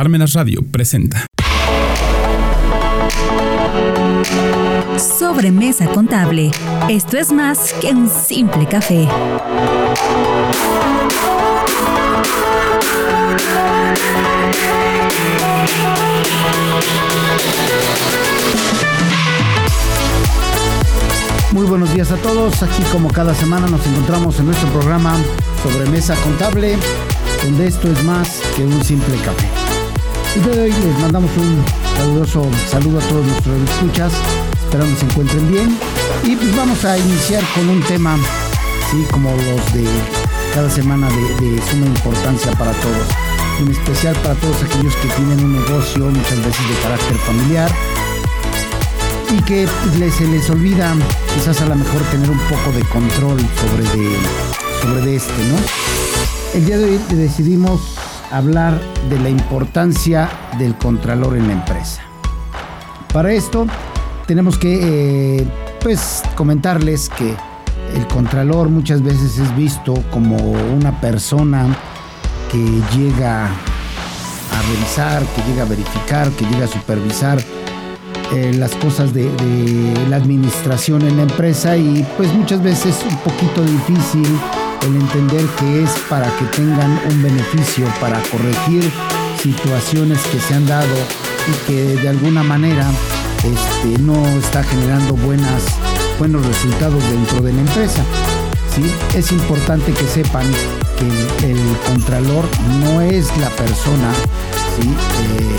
Parmenas Radio presenta. Sobremesa contable. Esto es más que un simple café. Muy buenos días a todos. Aquí como cada semana nos encontramos en nuestro programa Sobremesa Contable, donde esto es más que un simple café. El día de hoy les mandamos un caluroso saludo a todos nuestros escuchas. Esperamos se encuentren bien. Y pues vamos a iniciar con un tema, sí, como los de cada semana de, suma importancia para todos. En especial para todos aquellos que tienen un negocio muchas veces de carácter familiar y que les, se les olvida quizás a lo mejor tener un poco de control sobre de, sobre de este, ¿no? El día de hoy decidimos hablar de la importancia del contralor en la empresa. Para esto tenemos que eh, pues comentarles que el contralor muchas veces es visto como una persona que llega a revisar, que llega a verificar, que llega a supervisar eh, las cosas de, de, la administración en la empresa y pues muchas veces un poquito difícil el entender que es para que tengan un beneficio, para corregir situaciones que se han dado y que de alguna manera este, no está generando buenas, buenos resultados dentro de la empresa. ¿sí? Es importante que sepan que el, el contralor no es la persona ¿sí? eh,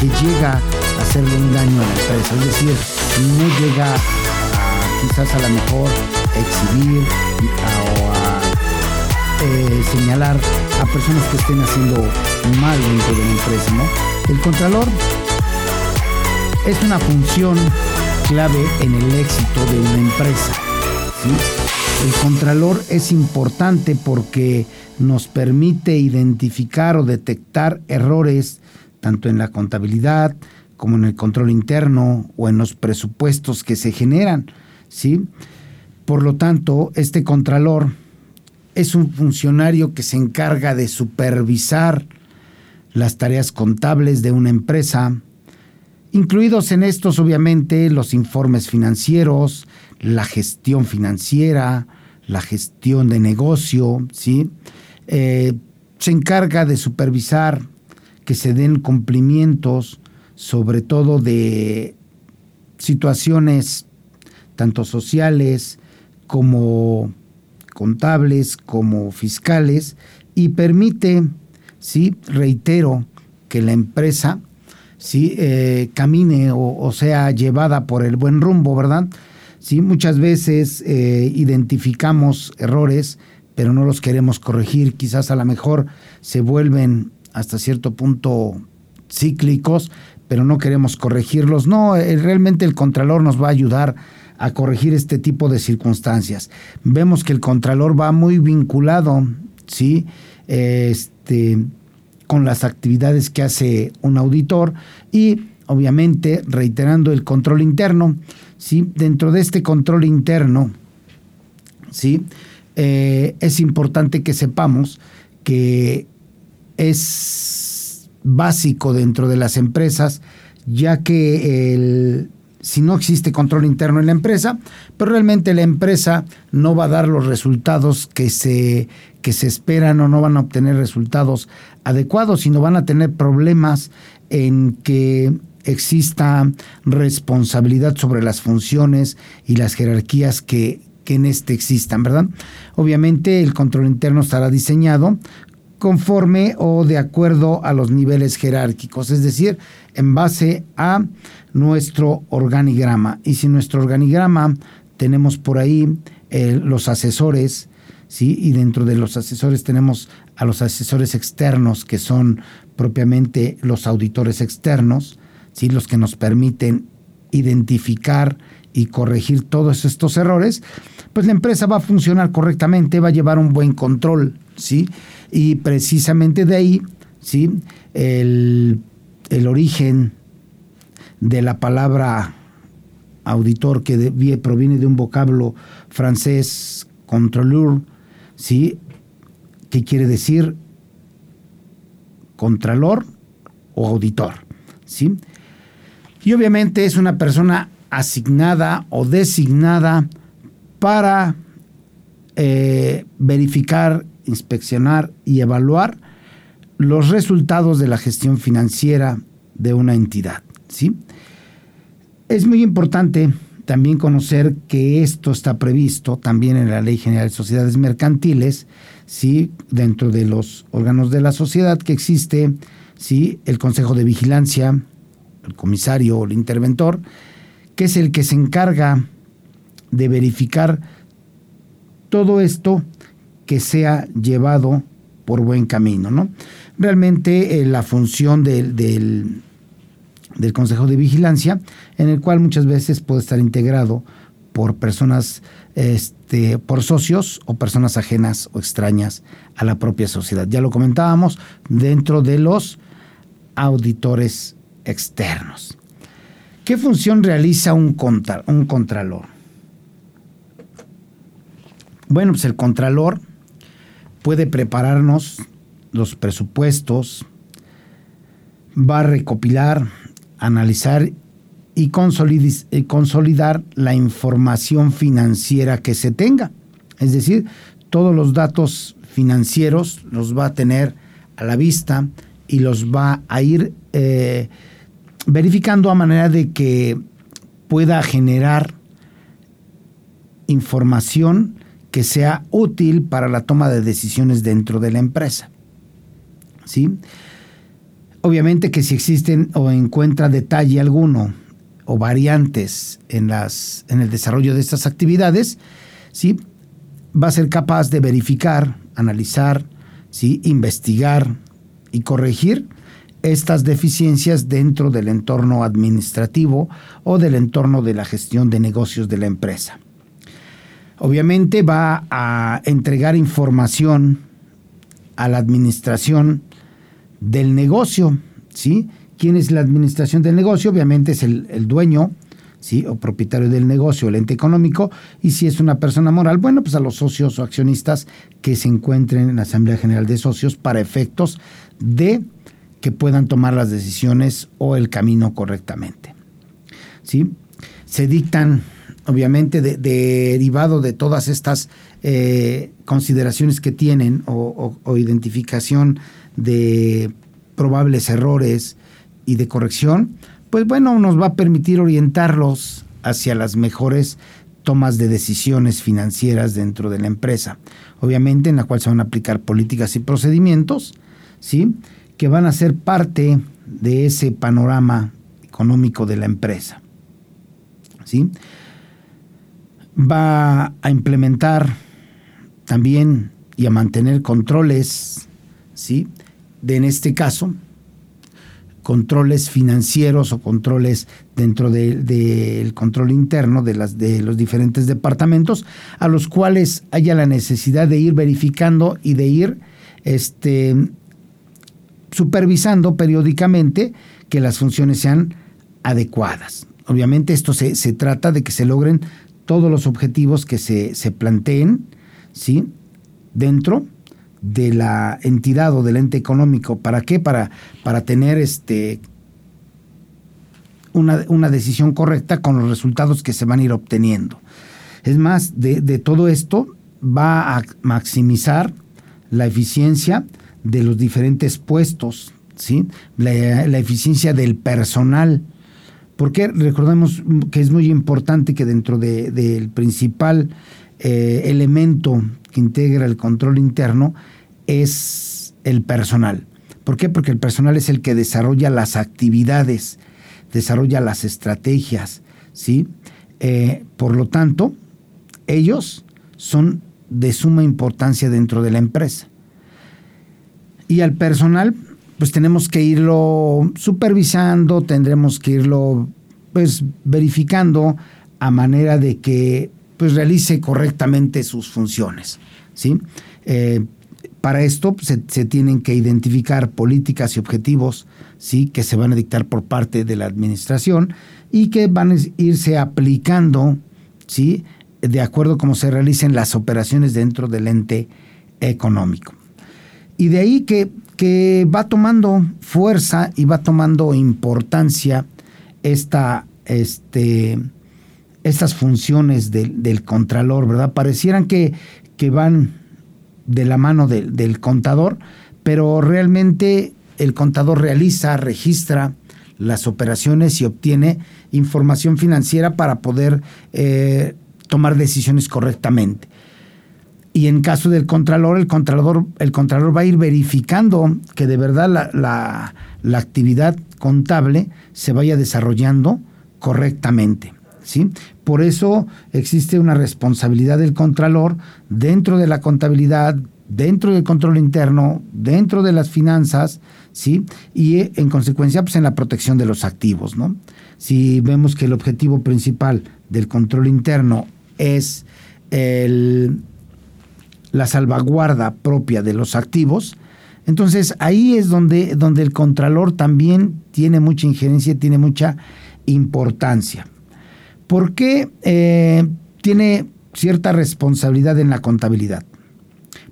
que llega hacerle un daño a la empresa. Es decir, no llega a quizás a lo mejor exhibir a, o a eh, señalar a personas que estén haciendo mal dentro de la empresa. ¿no? El contralor es una función clave en el éxito de una empresa. ¿sí? El contralor es importante porque nos permite identificar o detectar errores tanto en la contabilidad, como en el control interno o en los presupuestos que se generan, ¿sí? Por lo tanto, este contralor es un funcionario que se encarga de supervisar las tareas contables de una empresa, incluidos en estos obviamente los informes financieros, la gestión financiera, la gestión de negocio, ¿sí? Eh, se encarga de supervisar que se den cumplimientos sobre todo de situaciones tanto sociales como contables, como fiscales, y permite, sí, reitero, que la empresa sí, eh, camine o, sea llevada por el buen rumbo, ¿verdad? Sí, muchas veces eh, identificamos errores, pero no los queremos corregir, quizás a lo mejor se vuelven hasta cierto punto cíclicos, pero no queremos corregirlos. No, eh, realmente el Contralor nos va a ayudar a corregir este tipo de circunstancias. Vemos que el Contralor va muy vinculado, ¿sí? Este, con las actividades que hace un auditor y obviamente reiterando el control interno, ¿sí? Dentro de este control interno, ¿sí? Eh, es importante que sepamos que es básico dentro de las empresas, ya que el, si no existe control interno en la empresa, pero realmente la empresa no va a dar los resultados que se, que se esperan o no van a obtener resultados adecuados, sino van a tener problemas en que exista responsabilidad sobre las funciones y las jerarquías que, que en este existan, ¿verdad? Obviamente el control interno estará diseñado conforme o de acuerdo a los niveles jerárquicos, es decir, en base a nuestro organigrama. Y si nuestro organigrama tenemos por ahí eh, los asesores, ¿sí? y dentro de los asesores tenemos a los asesores externos, que son propiamente los auditores externos, ¿sí? los que nos permiten identificar y corregir todos estos errores, pues la empresa va a funcionar correctamente, va a llevar un buen control, ¿sí? Y precisamente de ahí, ¿sí? El, el origen de la palabra auditor que proviene de un vocablo francés controleur, ¿sí? que quiere decir contralor o auditor. ¿sí? Y obviamente es una persona asignada o designada para eh, verificar, inspeccionar y evaluar los resultados de la gestión financiera de una entidad. ¿sí? Es muy importante también conocer que esto está previsto también en la Ley General de Sociedades Mercantiles, ¿sí? dentro de los órganos de la sociedad que existe ¿sí? el Consejo de Vigilancia, el comisario o el interventor, que es el que se encarga de verificar todo esto que sea llevado por buen camino. ¿no? Realmente eh, la función del, del, Consejo de Vigilancia, en el cual muchas veces puede estar integrado por personas, este, por socios o personas ajenas o extrañas a la propia sociedad. Ya lo comentábamos, dentro de los auditores externos. ¿Qué función realiza un, contra, un contralor? Bueno, pues el contralor puede prepararnos los presupuestos, va a recopilar, analizar y consolidar la información financiera que se tenga. Es decir, todos los datos financieros los va a tener a la vista y los va a ir eh, verificando a manera de que pueda generar información que sea útil para la toma de decisiones dentro de la empresa. ¿Sí? Obviamente que si existen o encuentra detalle alguno o variantes en, las, en el desarrollo de estas actividades, ¿sí? va a ser capaz de verificar, analizar, ¿sí? investigar y corregir estas deficiencias dentro del entorno administrativo o del entorno de la gestión de negocios de la empresa. Obviamente va a entregar información a la administración del negocio, ¿sí? ¿Quién es la administración del negocio? Obviamente es el, dueño, ¿sí? O propietario del negocio, el ente económico. Y si es una persona moral, bueno, pues a los socios o accionistas que se encuentren en la Asamblea General de Socios para efectos de que puedan tomar las decisiones o el camino correctamente. ¿Sí? Se dictan, obviamente, derivado de todas estas eh, consideraciones que tienen o, identificación de probables errores y de corrección, pues bueno, nos va a permitir orientarlos hacia las mejores tomas de decisiones financieras dentro de la empresa, obviamente en la cual se van a aplicar políticas y procedimientos, ¿sí? que van a ser parte de ese panorama económico de la empresa. ¿Sí? Va a implementar también y a mantener controles, ¿sí? De en este caso, controles financieros o controles dentro del control interno de, las, de los diferentes departamentos, a los cuales haya la necesidad de ir verificando y de ir este, supervisando periódicamente que las funciones sean adecuadas. Obviamente esto se, trata de que se logren todos los objetivos que se, planteen ¿sí? dentro de la entidad o del ente económico. ¿Para qué? Para, para tener este, una, una, decisión correcta con los resultados que se van a ir obteniendo. Es más, de, de todo esto va a maximizar la eficiencia de los diferentes puestos, ¿sí? la, eficiencia del personal. Porque recordemos que es muy importante que dentro del principal eh, elemento que integra el control interno es el personal. ¿Por qué? Porque el personal es el que desarrolla las actividades, desarrolla las estrategias, ¿sí? Eh, por lo tanto, ellos son de suma importancia dentro de la empresa. Y al personal, pues tenemos que irlo supervisando, tendremos que irlo pues verificando a manera de que pues realice correctamente sus funciones. ¿sí? Eh, para esto pues, se, tienen que identificar políticas y objetivos ¿sí? que se van a dictar por parte de la administración y que van a irse aplicando ¿sí? de acuerdo a cómo se realicen las operaciones dentro del ente económico. Y de ahí que, que va tomando fuerza y va tomando importancia esta, este, estas funciones del, contralor, ¿verdad? Parecieran que, que van de la mano del contador, pero realmente el contador realiza, registra las operaciones y obtiene información financiera para poder eh, tomar decisiones correctamente. Y en caso del contralor, el contralor, el contralor va a ir verificando que de verdad la, la, actividad contable se vaya desarrollando correctamente. ¿sí? Por eso existe una responsabilidad del contralor dentro de la contabilidad, dentro del control interno, dentro de las finanzas, ¿sí? Y en consecuencia, pues en la protección de los activos, ¿no? Si vemos que el objetivo principal del control interno es el la salvaguarda propia de los activos. Entonces ahí es donde, donde el contralor también tiene mucha injerencia, tiene mucha importancia. ¿Por qué eh, tiene cierta responsabilidad en la contabilidad?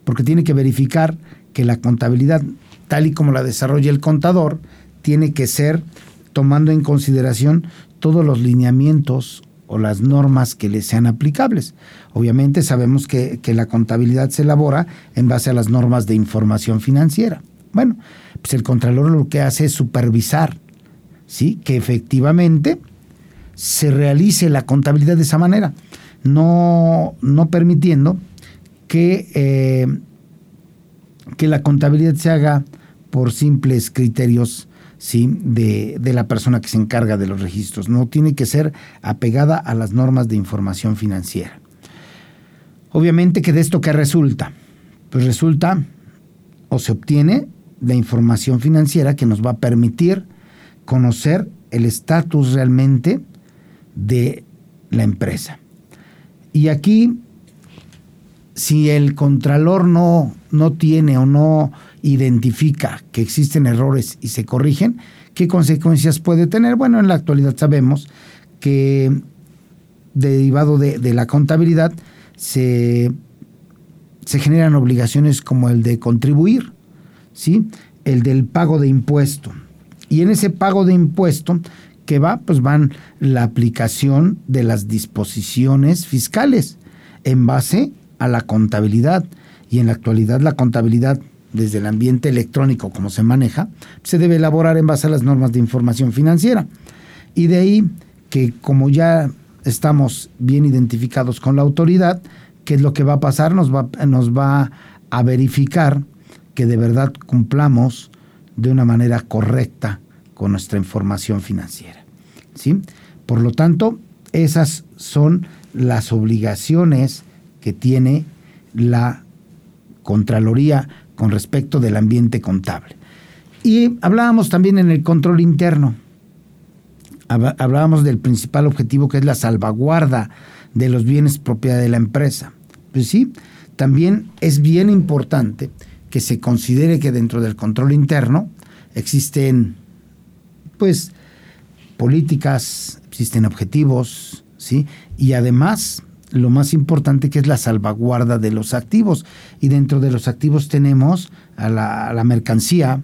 Porque tiene que verificar que la contabilidad, tal y como la desarrolla el contador, tiene que ser tomando en consideración todos los lineamientos o las normas que le sean aplicables. Obviamente sabemos que, la contabilidad se elabora en base a las normas de información financiera. Bueno, pues el Contralor lo que hace es supervisar, ¿sí? Que efectivamente se realice la contabilidad de esa manera, no, no permitiendo que, eh, que la contabilidad se haga por simples criterios ¿sí? de, de, la persona que se encarga de los registros. No tiene que ser apegada a las normas de información financiera. Obviamente que de esto qué resulta? Pues resulta o se obtiene la información financiera que nos va a permitir conocer el estatus realmente de la empresa. Y aquí, si el contralor no, no tiene o no identifica que existen errores y se corrigen, ¿qué consecuencias puede tener? Bueno, en la actualidad sabemos que derivado de, de la contabilidad, se, generan obligaciones como el de contribuir, ¿sí? el del pago de impuesto. Y en ese pago de impuesto que va, pues van la aplicación de las disposiciones fiscales en base a la contabilidad. Y en la actualidad la contabilidad desde el ambiente electrónico como se maneja, se debe elaborar en base a las normas de información financiera. Y de ahí que como ya estamos bien identificados con la autoridad, ¿qué es lo que va a pasar? Nos va, nos va a verificar que de verdad cumplamos de una manera correcta con nuestra información financiera. ¿sí? Por lo tanto, esas son las obligaciones que tiene la Contraloría con respecto del ambiente contable. Y hablábamos también en el control interno hablábamos del principal objetivo que es la salvaguarda de los bienes propiedad de la empresa. Pues sí, también es bien importante que se considere que dentro del control interno existen pues políticas, existen objetivos, ¿sí? Y además lo más importante que es la salvaguarda de los activos. Y dentro de los activos tenemos a la, mercancía,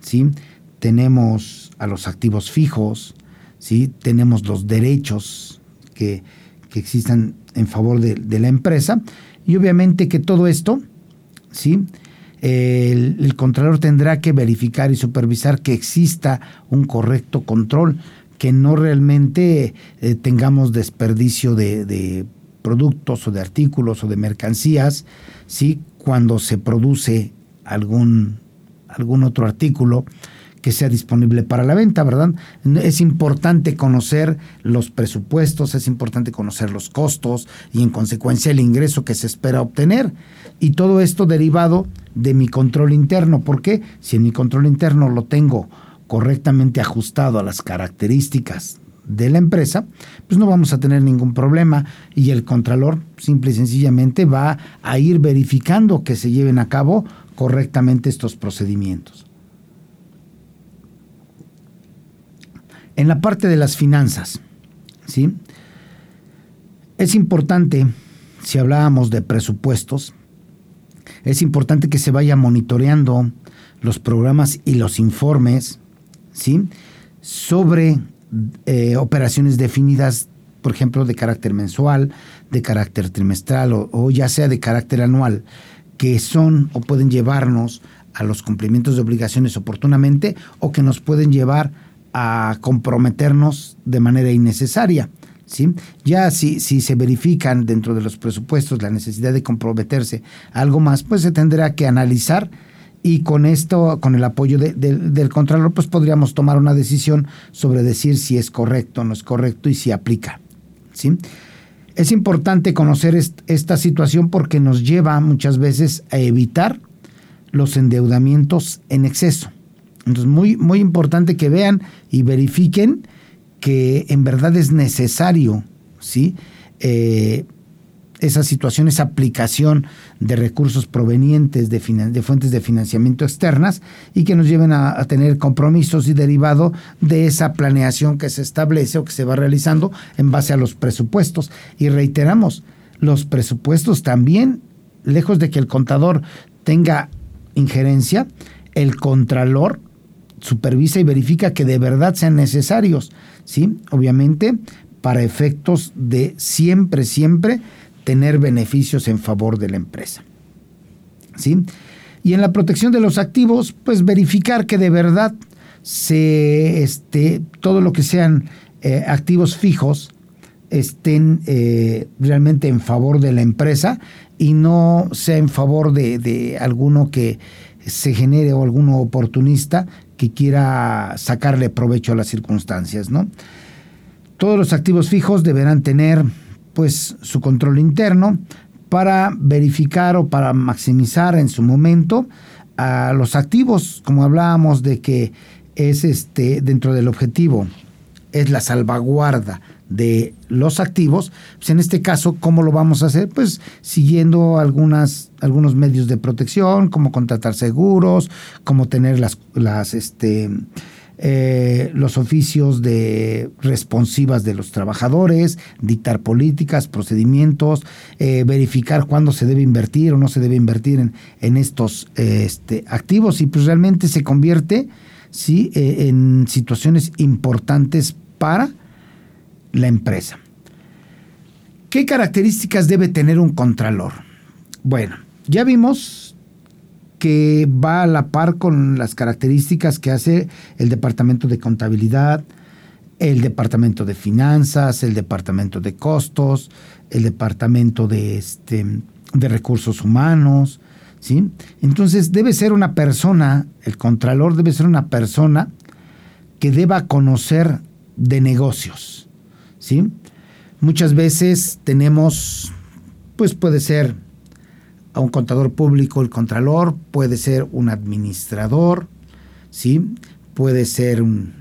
¿sí? Tenemos a los activos fijos, ¿sí? tenemos los derechos que, existan en favor de, la empresa y obviamente que todo esto, ¿sí? El, el, Contralor tendrá que verificar y supervisar que exista un correcto control, que no realmente eh, tengamos desperdicio de, de, productos o de artículos o de mercancías, ¿sí? cuando se produce algún, algún otro artículo que sea disponible para la venta, ¿verdad? Es importante conocer los presupuestos, es importante conocer los costos y en consecuencia el ingreso que se espera obtener. Y todo esto derivado de mi control interno. ¿Por qué? Si en mi control interno lo tengo correctamente ajustado a las características de la empresa, pues no vamos a tener ningún problema y el contralor simple y sencillamente va a ir verificando que se lleven a cabo correctamente estos procedimientos. En la parte de las finanzas, ¿sí? Es importante, si hablábamos de presupuestos, Es importante que se vaya monitoreando los programas y los informes, ¿sí? Sobre eh, operaciones definidas, por ejemplo, de carácter mensual, de carácter trimestral o, ya sea de carácter anual, que son o pueden llevarnos a los cumplimientos de obligaciones oportunamente o que nos pueden llevar a comprometernos de manera innecesaria. ¿sí? Ya si, si se verifican dentro de los presupuestos la necesidad de comprometerse algo más, pues se tendrá que analizar y con esto, con el apoyo del Contralor, pues podríamos tomar una decisión sobre decir si es correcto o no es correcto y si aplica. ¿sí? Es importante conocer esta situación porque nos lleva muchas veces a evitar los endeudamientos en exceso. Entonces, muy, muy importante que vean y verifiquen que en verdad es necesario, ¿sí? Eh, esa situación, esa aplicación de recursos provenientes de, fuentes de financiamiento externas y que nos lleven a, a, tener compromisos y derivado de esa planeación que se establece o que se va realizando en base a los presupuestos. Y reiteramos, los presupuestos también, lejos de que el contador tenga injerencia, el contralor supervisa y verifica que de verdad sean necesarios, ¿sí? Obviamente, para efectos de siempre, siempre tener beneficios en favor de la empresa. ¿Sí? Y en la protección de los activos, pues verificar que de verdad se, este, todo lo que sean eh, activos fijos estén eh, realmente en favor de la empresa y no sea en favor de, de alguno que se genere o alguno oportunista que quiera sacarle provecho a las circunstancias, ¿no? Todos los activos fijos deberán tener pues su control interno para verificar o para maximizar en su momento a los activos, como hablábamos de que es este dentro del objetivo es la salvaguarda de los activos, pues en este caso, ¿cómo lo vamos a hacer? Pues siguiendo algunas, algunos medios de protección, como contratar seguros, como tener las, las este, eh, los oficios de responsivas de los trabajadores, dictar políticas, procedimientos, eh, verificar cuándo se debe invertir o no se debe invertir en, en estos este, activos y pues realmente se convierte ¿sí? Eh, en situaciones importantes para la empresa. ¿Qué características debe tener un contralor? Bueno, ya vimos que va a la par con las características que hace el departamento de contabilidad, el departamento de finanzas, el departamento de costos, el departamento de, este, de recursos humanos, ¿sí? Entonces debe ser una persona, el contralor debe ser una persona que deba conocer de negocios, ¿sí? Muchas veces tenemos, pues puede ser a un contador público el contralor, puede ser un administrador, ¿sí? Puede ser un,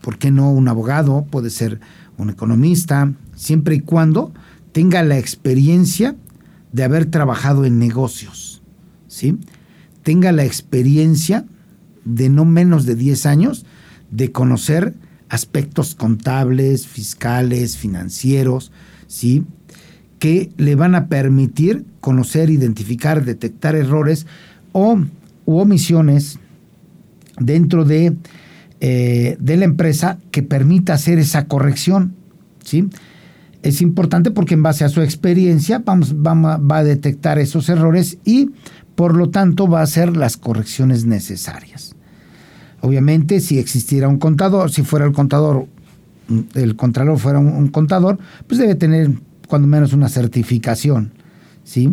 ¿por qué no un abogado? Puede ser un economista, siempre y cuando tenga la experiencia de haber trabajado en negocios, ¿sí? Tenga la experiencia de no menos de 10 años de conocer aspectos contables, fiscales, financieros, ¿sí? Que le van a permitir conocer, identificar, detectar errores o u omisiones dentro de, eh, de la empresa que permita hacer esa corrección. ¿sí? Es importante porque en base a su experiencia vamos, va a detectar esos errores y por lo tanto va a hacer las correcciones necesarias. Obviamente, si existiera un contador, si fuera el contador, el contralor fuera un, contador, pues debe tener cuando menos una certificación, ¿sí?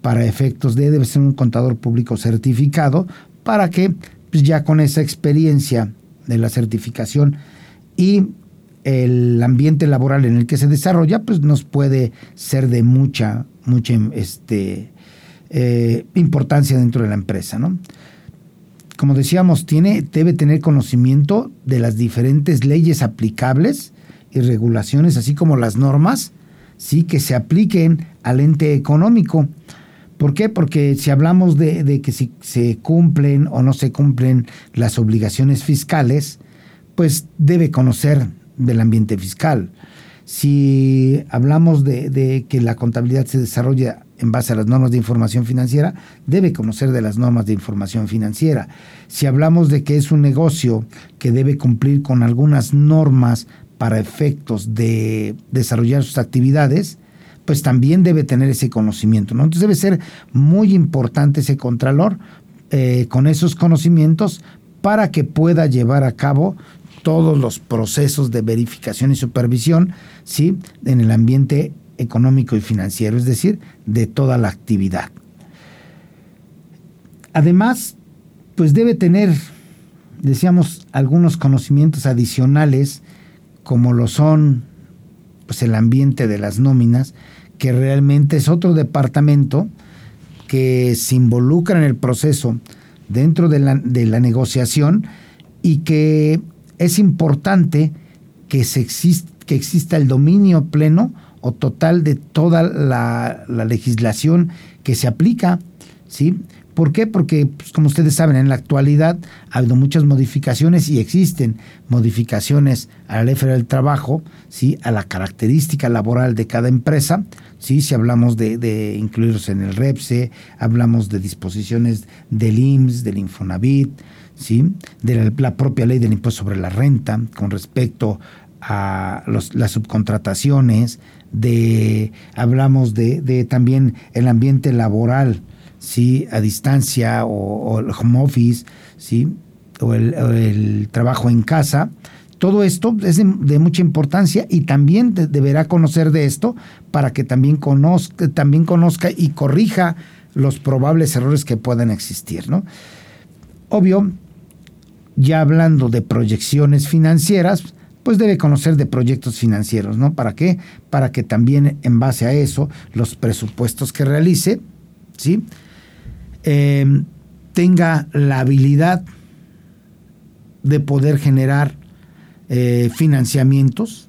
Para efectos de, debe ser un contador público certificado, para que pues ya con esa experiencia de la certificación y el ambiente laboral en el que se desarrolla, pues nos puede ser de mucha, mucha este, eh, importancia dentro de la empresa, ¿no? como decíamos, tiene, debe tener conocimiento de las diferentes leyes aplicables y regulaciones, así como las normas, sí, que se apliquen al ente económico. ¿Por qué? Porque si hablamos de, que si se cumplen o no se cumplen las obligaciones fiscales, pues debe conocer del ambiente fiscal. Si hablamos de, de que la contabilidad se desarrolla en base a las normas de información financiera, debe conocer de las normas de información financiera. Si hablamos de que es un negocio que debe cumplir con algunas normas para efectos de desarrollar sus actividades, pues también debe tener ese conocimiento. ¿no? Entonces debe ser muy importante ese contralor eh, con esos conocimientos para que pueda llevar a cabo todos los procesos de verificación y supervisión ¿sí? en el ambiente económico y financiero, es decir, de toda la actividad. Además, pues debe tener, decíamos, algunos conocimientos adicionales, como lo son pues, el ambiente de las nóminas, que realmente es otro departamento que se involucra en el proceso dentro de la, de la negociación y que es importante que, se que exista el dominio pleno o total de toda la, legislación que se aplica, ¿sí? ¿Por qué? Porque, pues, como ustedes saben, en la actualidad ha habido muchas modificaciones y existen modificaciones a la ley federal del trabajo, ¿sí? a la característica laboral de cada empresa, ¿sí? si hablamos de, de incluirlos en el REPSE, hablamos de disposiciones del IMSS, del Infonavit, ¿sí? de la, propia ley del impuesto sobre la renta con respecto a las subcontrataciones, de hablamos de, también el ambiente laboral, ¿sí? a distancia o, el home office, o, el, trabajo en casa. Todo esto es de, mucha importancia y también deberá conocer de esto para que también conozca, también conozca y corrija los probables errores que puedan existir. ¿no? Obvio, ya hablando de proyecciones financieras, pues debe conocer de proyectos financieros, ¿no? ¿Para qué? Para que también en base a eso, los presupuestos que realice, ¿sí? Em, tenga la habilidad de poder generar eh, financiamientos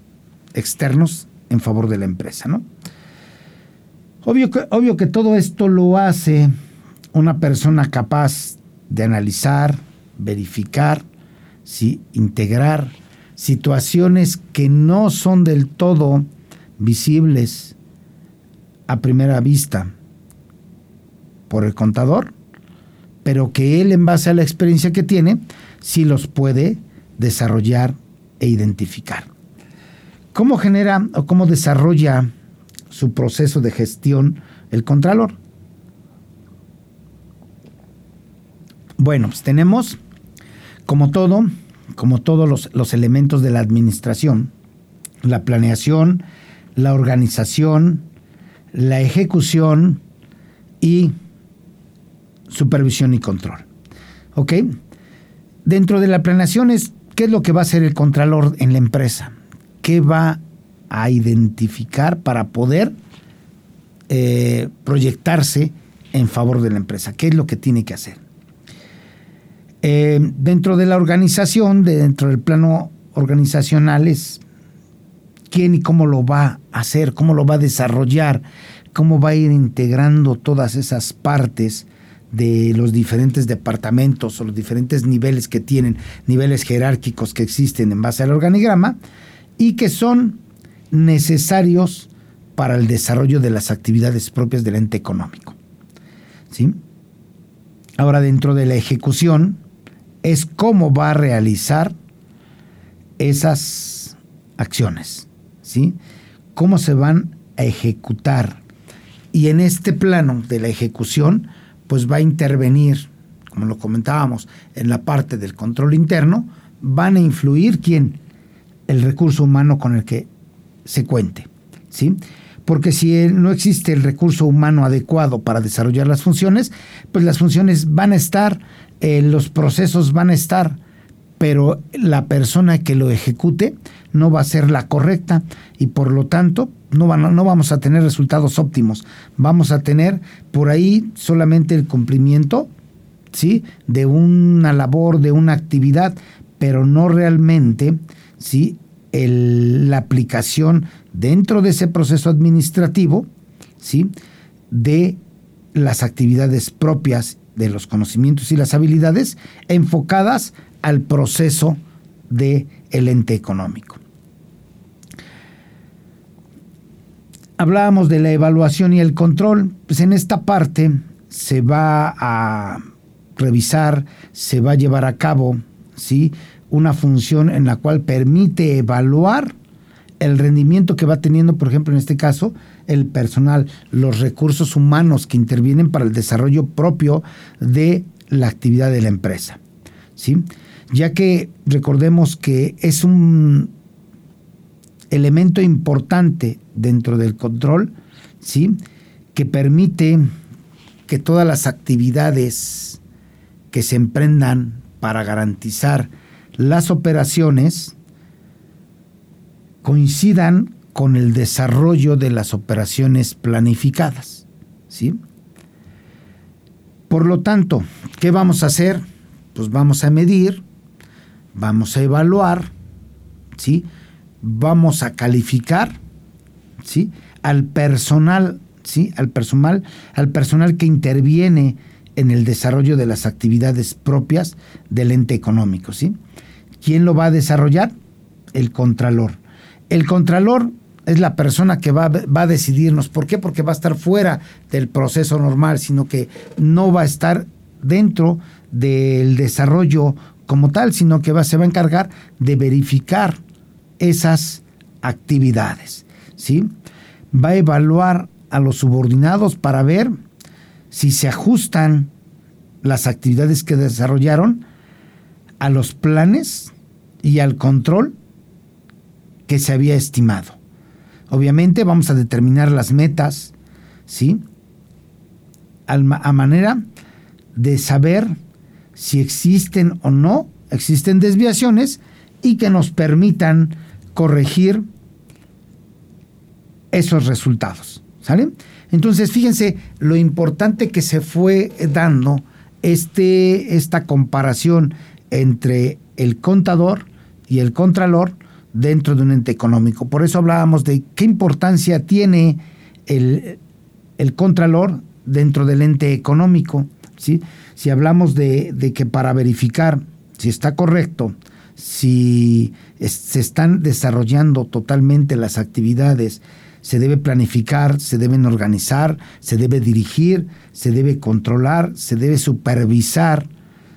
externos en favor de la empresa, ¿no? Obvio que, obvio que todo esto lo hace una persona capaz de analizar, verificar, ¿sí? integrar situaciones que no son del todo visibles a primera vista por el contador, pero que él en base a la experiencia que tiene, sí los puede desarrollar e identificar. ¿Cómo genera o cómo desarrolla su proceso de gestión el contralor? Bueno, pues tenemos, como todo, como todos los, los elementos de la administración, la planeación, la organización, la ejecución y supervisión y control. ¿Ok? Dentro de la planeación es qué es lo que va a hacer el contralor en la empresa, qué va a identificar para poder eh, proyectarse en favor de la empresa, qué es lo que tiene que hacer. Eh, dentro de la organización, dentro del plano organizacional, es quién y cómo lo va a hacer, cómo lo va a desarrollar, cómo va a ir integrando todas esas partes de los diferentes departamentos o los diferentes niveles que tienen, niveles jerárquicos que existen en base al organigrama y que son necesarios para el desarrollo de las actividades propias del ente económico. ¿Sí? Ahora, dentro de la ejecución, es cómo va a realizar esas acciones, ¿sí? Cómo se van a ejecutar. Y en este plano de la ejecución, pues va a intervenir, como lo comentábamos, en la parte del control interno, van a influir quién? El recurso humano con el que se cuente, ¿sí? Porque si no existe el recurso humano adecuado para desarrollar las funciones, pues las funciones van a estar eh, los procesos van a estar, pero la persona que lo ejecute no va a ser la correcta y por lo tanto no, vamos a tener resultados óptimos. Vamos a tener por ahí solamente el cumplimiento ¿sí? de una labor, de una actividad, pero no realmente ¿sí? la aplicación dentro de ese proceso administrativo ¿sí? de las actividades propias de los conocimientos y las habilidades enfocadas al proceso del el ente económico. Hablábamos de la evaluación y el control. Pues en esta parte se va a revisar, se va a llevar a cabo, ¿sí? Una función en la cual permite evaluar el rendimiento que va teniendo, por ejemplo, en este caso, el personal, los recursos humanos que intervienen para el desarrollo propio de la actividad de la empresa. ¿sí? Ya que recordemos que es un elemento importante dentro del control, ¿sí? que permite que todas las actividades que se emprendan para garantizar las operaciones coincidan con el desarrollo de las operaciones planificadas. ¿sí? Por lo tanto, ¿qué vamos a hacer? Pues vamos a medir, vamos a evaluar, ¿sí? Vamos a calificar ¿sí? al personal, ¿sí? al personal, al personal que interviene en el desarrollo de las actividades propias del ente económico. ¿sí? ¿Quién lo va a desarrollar? El contralor. El contralor es la persona que va, va, a decidirnos. ¿Por qué? Porque va a estar fuera del proceso normal, sino que no va a estar dentro del desarrollo como tal, sino que se va a encargar de verificar esas actividades. ¿sí? Va a evaluar a los subordinados para ver si se ajustan las actividades que desarrollaron a los planes y al control que se había estimado. Obviamente vamos a determinar las metas, ¿sí? A manera de saber si existen o no, existen desviaciones y que nos permitan corregir esos resultados. ¿Sale? Entonces, fíjense lo importante que se fue dando este, esta comparación entre el contador y el contralor dentro de un ente económico. Por eso hablábamos de qué importancia tiene el, contralor dentro del ente económico. ¿sí? Si hablamos de que para verificar si está correcto, si se están desarrollando totalmente las actividades, se debe planificar, se deben organizar, se debe dirigir, se debe controlar, se debe supervisar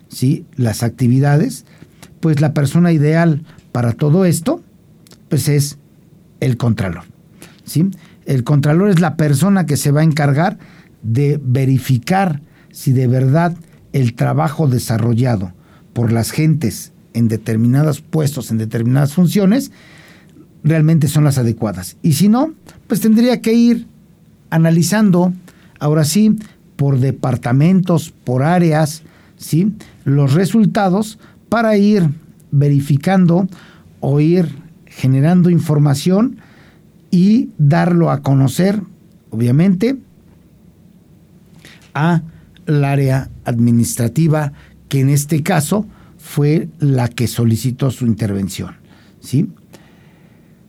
¿sí? las actividades, pues la persona ideal para todo esto, pues es el contralor. ¿sí? El contralor es la persona que se va a encargar de verificar si de verdad el trabajo desarrollado por las gentes en determinados puestos, en determinadas funciones, realmente son las adecuadas. Y si no, pues tendría que ir analizando, ahora sí, por departamentos, por áreas, ¿sí? los resultados para ir verificando o ir generando información y darlo a conocer, obviamente, a la área administrativa, que en este caso fue la que solicitó su intervención. ¿sí?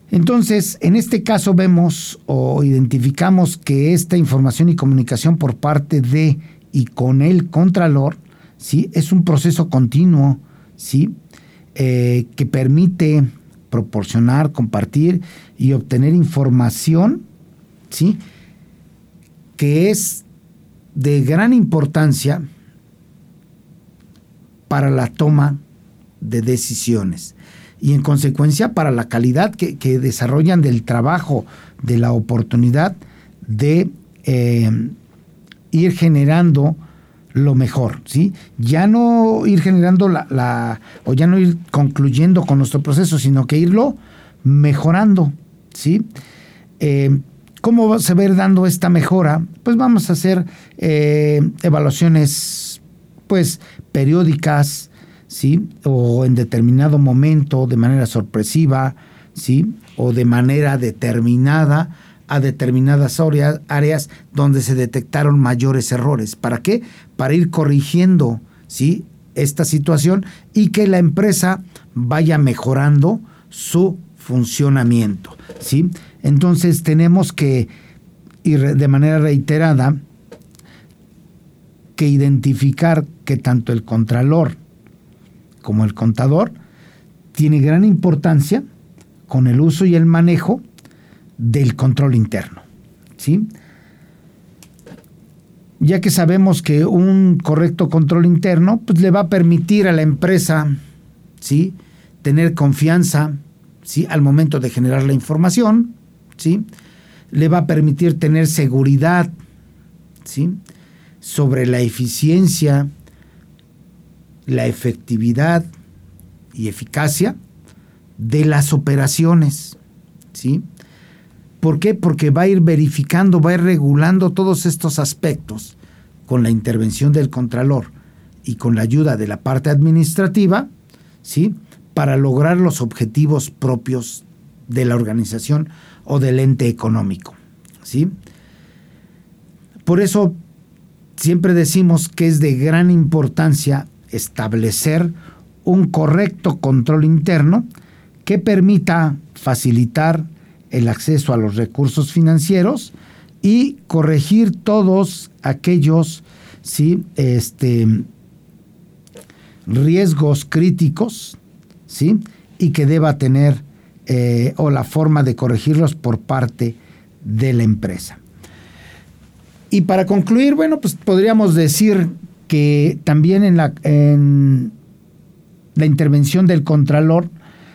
Entonces, en este caso vemos o identificamos que esta información y comunicación por parte de y con el Contralor ¿sí? es un proceso continuo ¿sí? Eh, que permite proporcionar, compartir y obtener información, ¿sí? Que es de gran importancia para la toma de decisiones y en consecuencia para la calidad que, desarrollan del trabajo, de la oportunidad de eh, ir generando lo mejor, ¿sí? Ya no ir generando la, o ya no ir concluyendo con nuestro proceso, sino que irlo mejorando, ¿sí? Eh, ¿Cómo se va a ir dando esta mejora? Pues vamos a hacer eh, evaluaciones, pues, periódicas, ¿sí? O en determinado momento, de manera sorpresiva, ¿sí? O de manera determinada, a determinadas áreas donde se detectaron mayores errores. ¿Para qué? Para ir corrigiendo ¿sí? esta situación y que la empresa vaya mejorando su funcionamiento. ¿sí? Entonces tenemos que ir de manera reiterada que identificar que tanto el contralor como el contador tiene gran importancia con el uso y el manejo del control interno. ¿sí? Ya que sabemos que un correcto control interno pues, le va a permitir a la empresa ¿sí? tener confianza ¿sí? al momento de generar la información, ¿sí? le va a permitir tener seguridad ¿sí? sobre la eficiencia, la efectividad y eficacia de las operaciones. ¿sí? ¿Por qué? Porque va a ir verificando, va a ir regulando todos estos aspectos con la intervención del Contralor y con la ayuda de la parte administrativa, ¿sí? Para lograr los objetivos propios de la organización o del ente económico, ¿sí? Por eso siempre decimos que es de gran importancia establecer un correcto control interno que permita facilitar el acceso a los recursos financieros y corregir todos aquellos ¿sí? este, riesgos críticos ¿sí? y que deba tener eh, o la forma de corregirlos por parte de la empresa. Y para concluir, bueno, pues podríamos decir que también en la, en la intervención del Contralor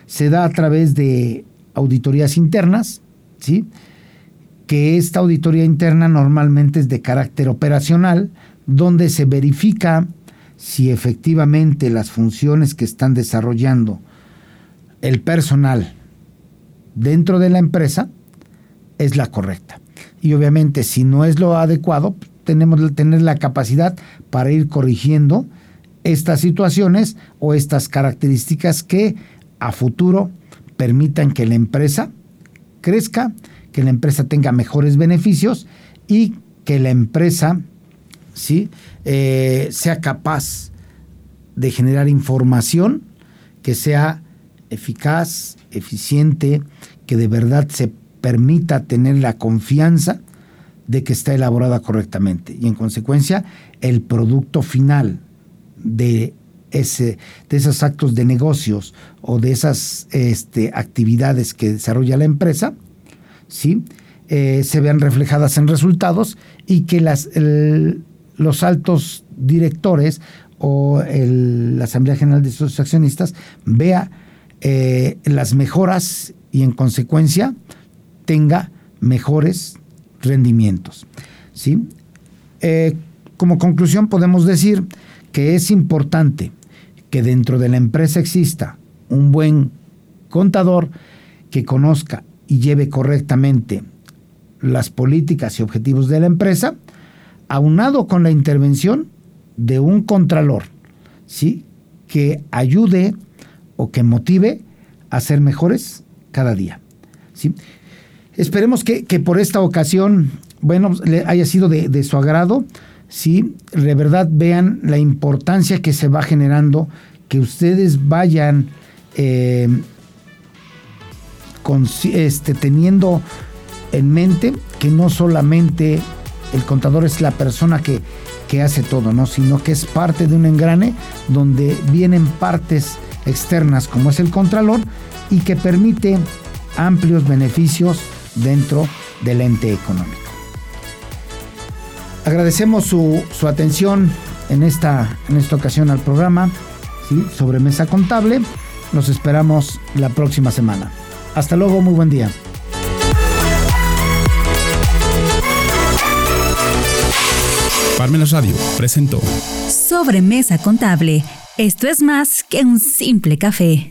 se da a través de auditorías internas, ¿sí? que esta auditoría interna normalmente es de carácter operacional, donde se verifica si efectivamente las funciones que están desarrollando el personal dentro de la empresa es la correcta. Y obviamente si no es lo adecuado, tenemos que tener la capacidad para ir corrigiendo estas situaciones o estas características que a futuro permitan que la empresa crezca, que la empresa tenga mejores beneficios y que la empresa ¿sí? Eh, sea capaz de generar información que sea eficaz, eficiente, que de verdad se permita tener la confianza de que está elaborada correctamente y en consecuencia el producto final de ese, de esos actos de negocios o de esas este, actividades que desarrolla la empresa, ¿sí? Eh, se vean reflejadas en resultados y que las, los altos directores o la Asamblea General de sus accionistas vea eh, las mejoras y en consecuencia tenga mejores rendimientos. ¿sí? Eh, como conclusión podemos decir que es importante que dentro de la empresa exista un buen contador que conozca y lleve correctamente las políticas y objetivos de la empresa, aunado con la intervención de un contralor, ¿sí? que ayude o que motive a ser mejores cada día. ¿sí? Esperemos que, por esta ocasión, bueno, le haya sido de su agrado ¿sí? de verdad vean la importancia que se va generando, que ustedes vayan eh, este, teniendo en mente que no solamente el contador es la persona que, que hace todo, ¿no? sino que es parte de un engrane donde vienen partes externas como es el contralor y que permite amplios beneficios dentro del ente económico. Agradecemos su, atención en esta, en esta ocasión al programa ¿sí? sobre Mesa Contable. Nos esperamos la próxima semana. Hasta luego, muy buen día. Parmenas Radio presentó Sobre Mesa Contable. Esto es más que un simple café.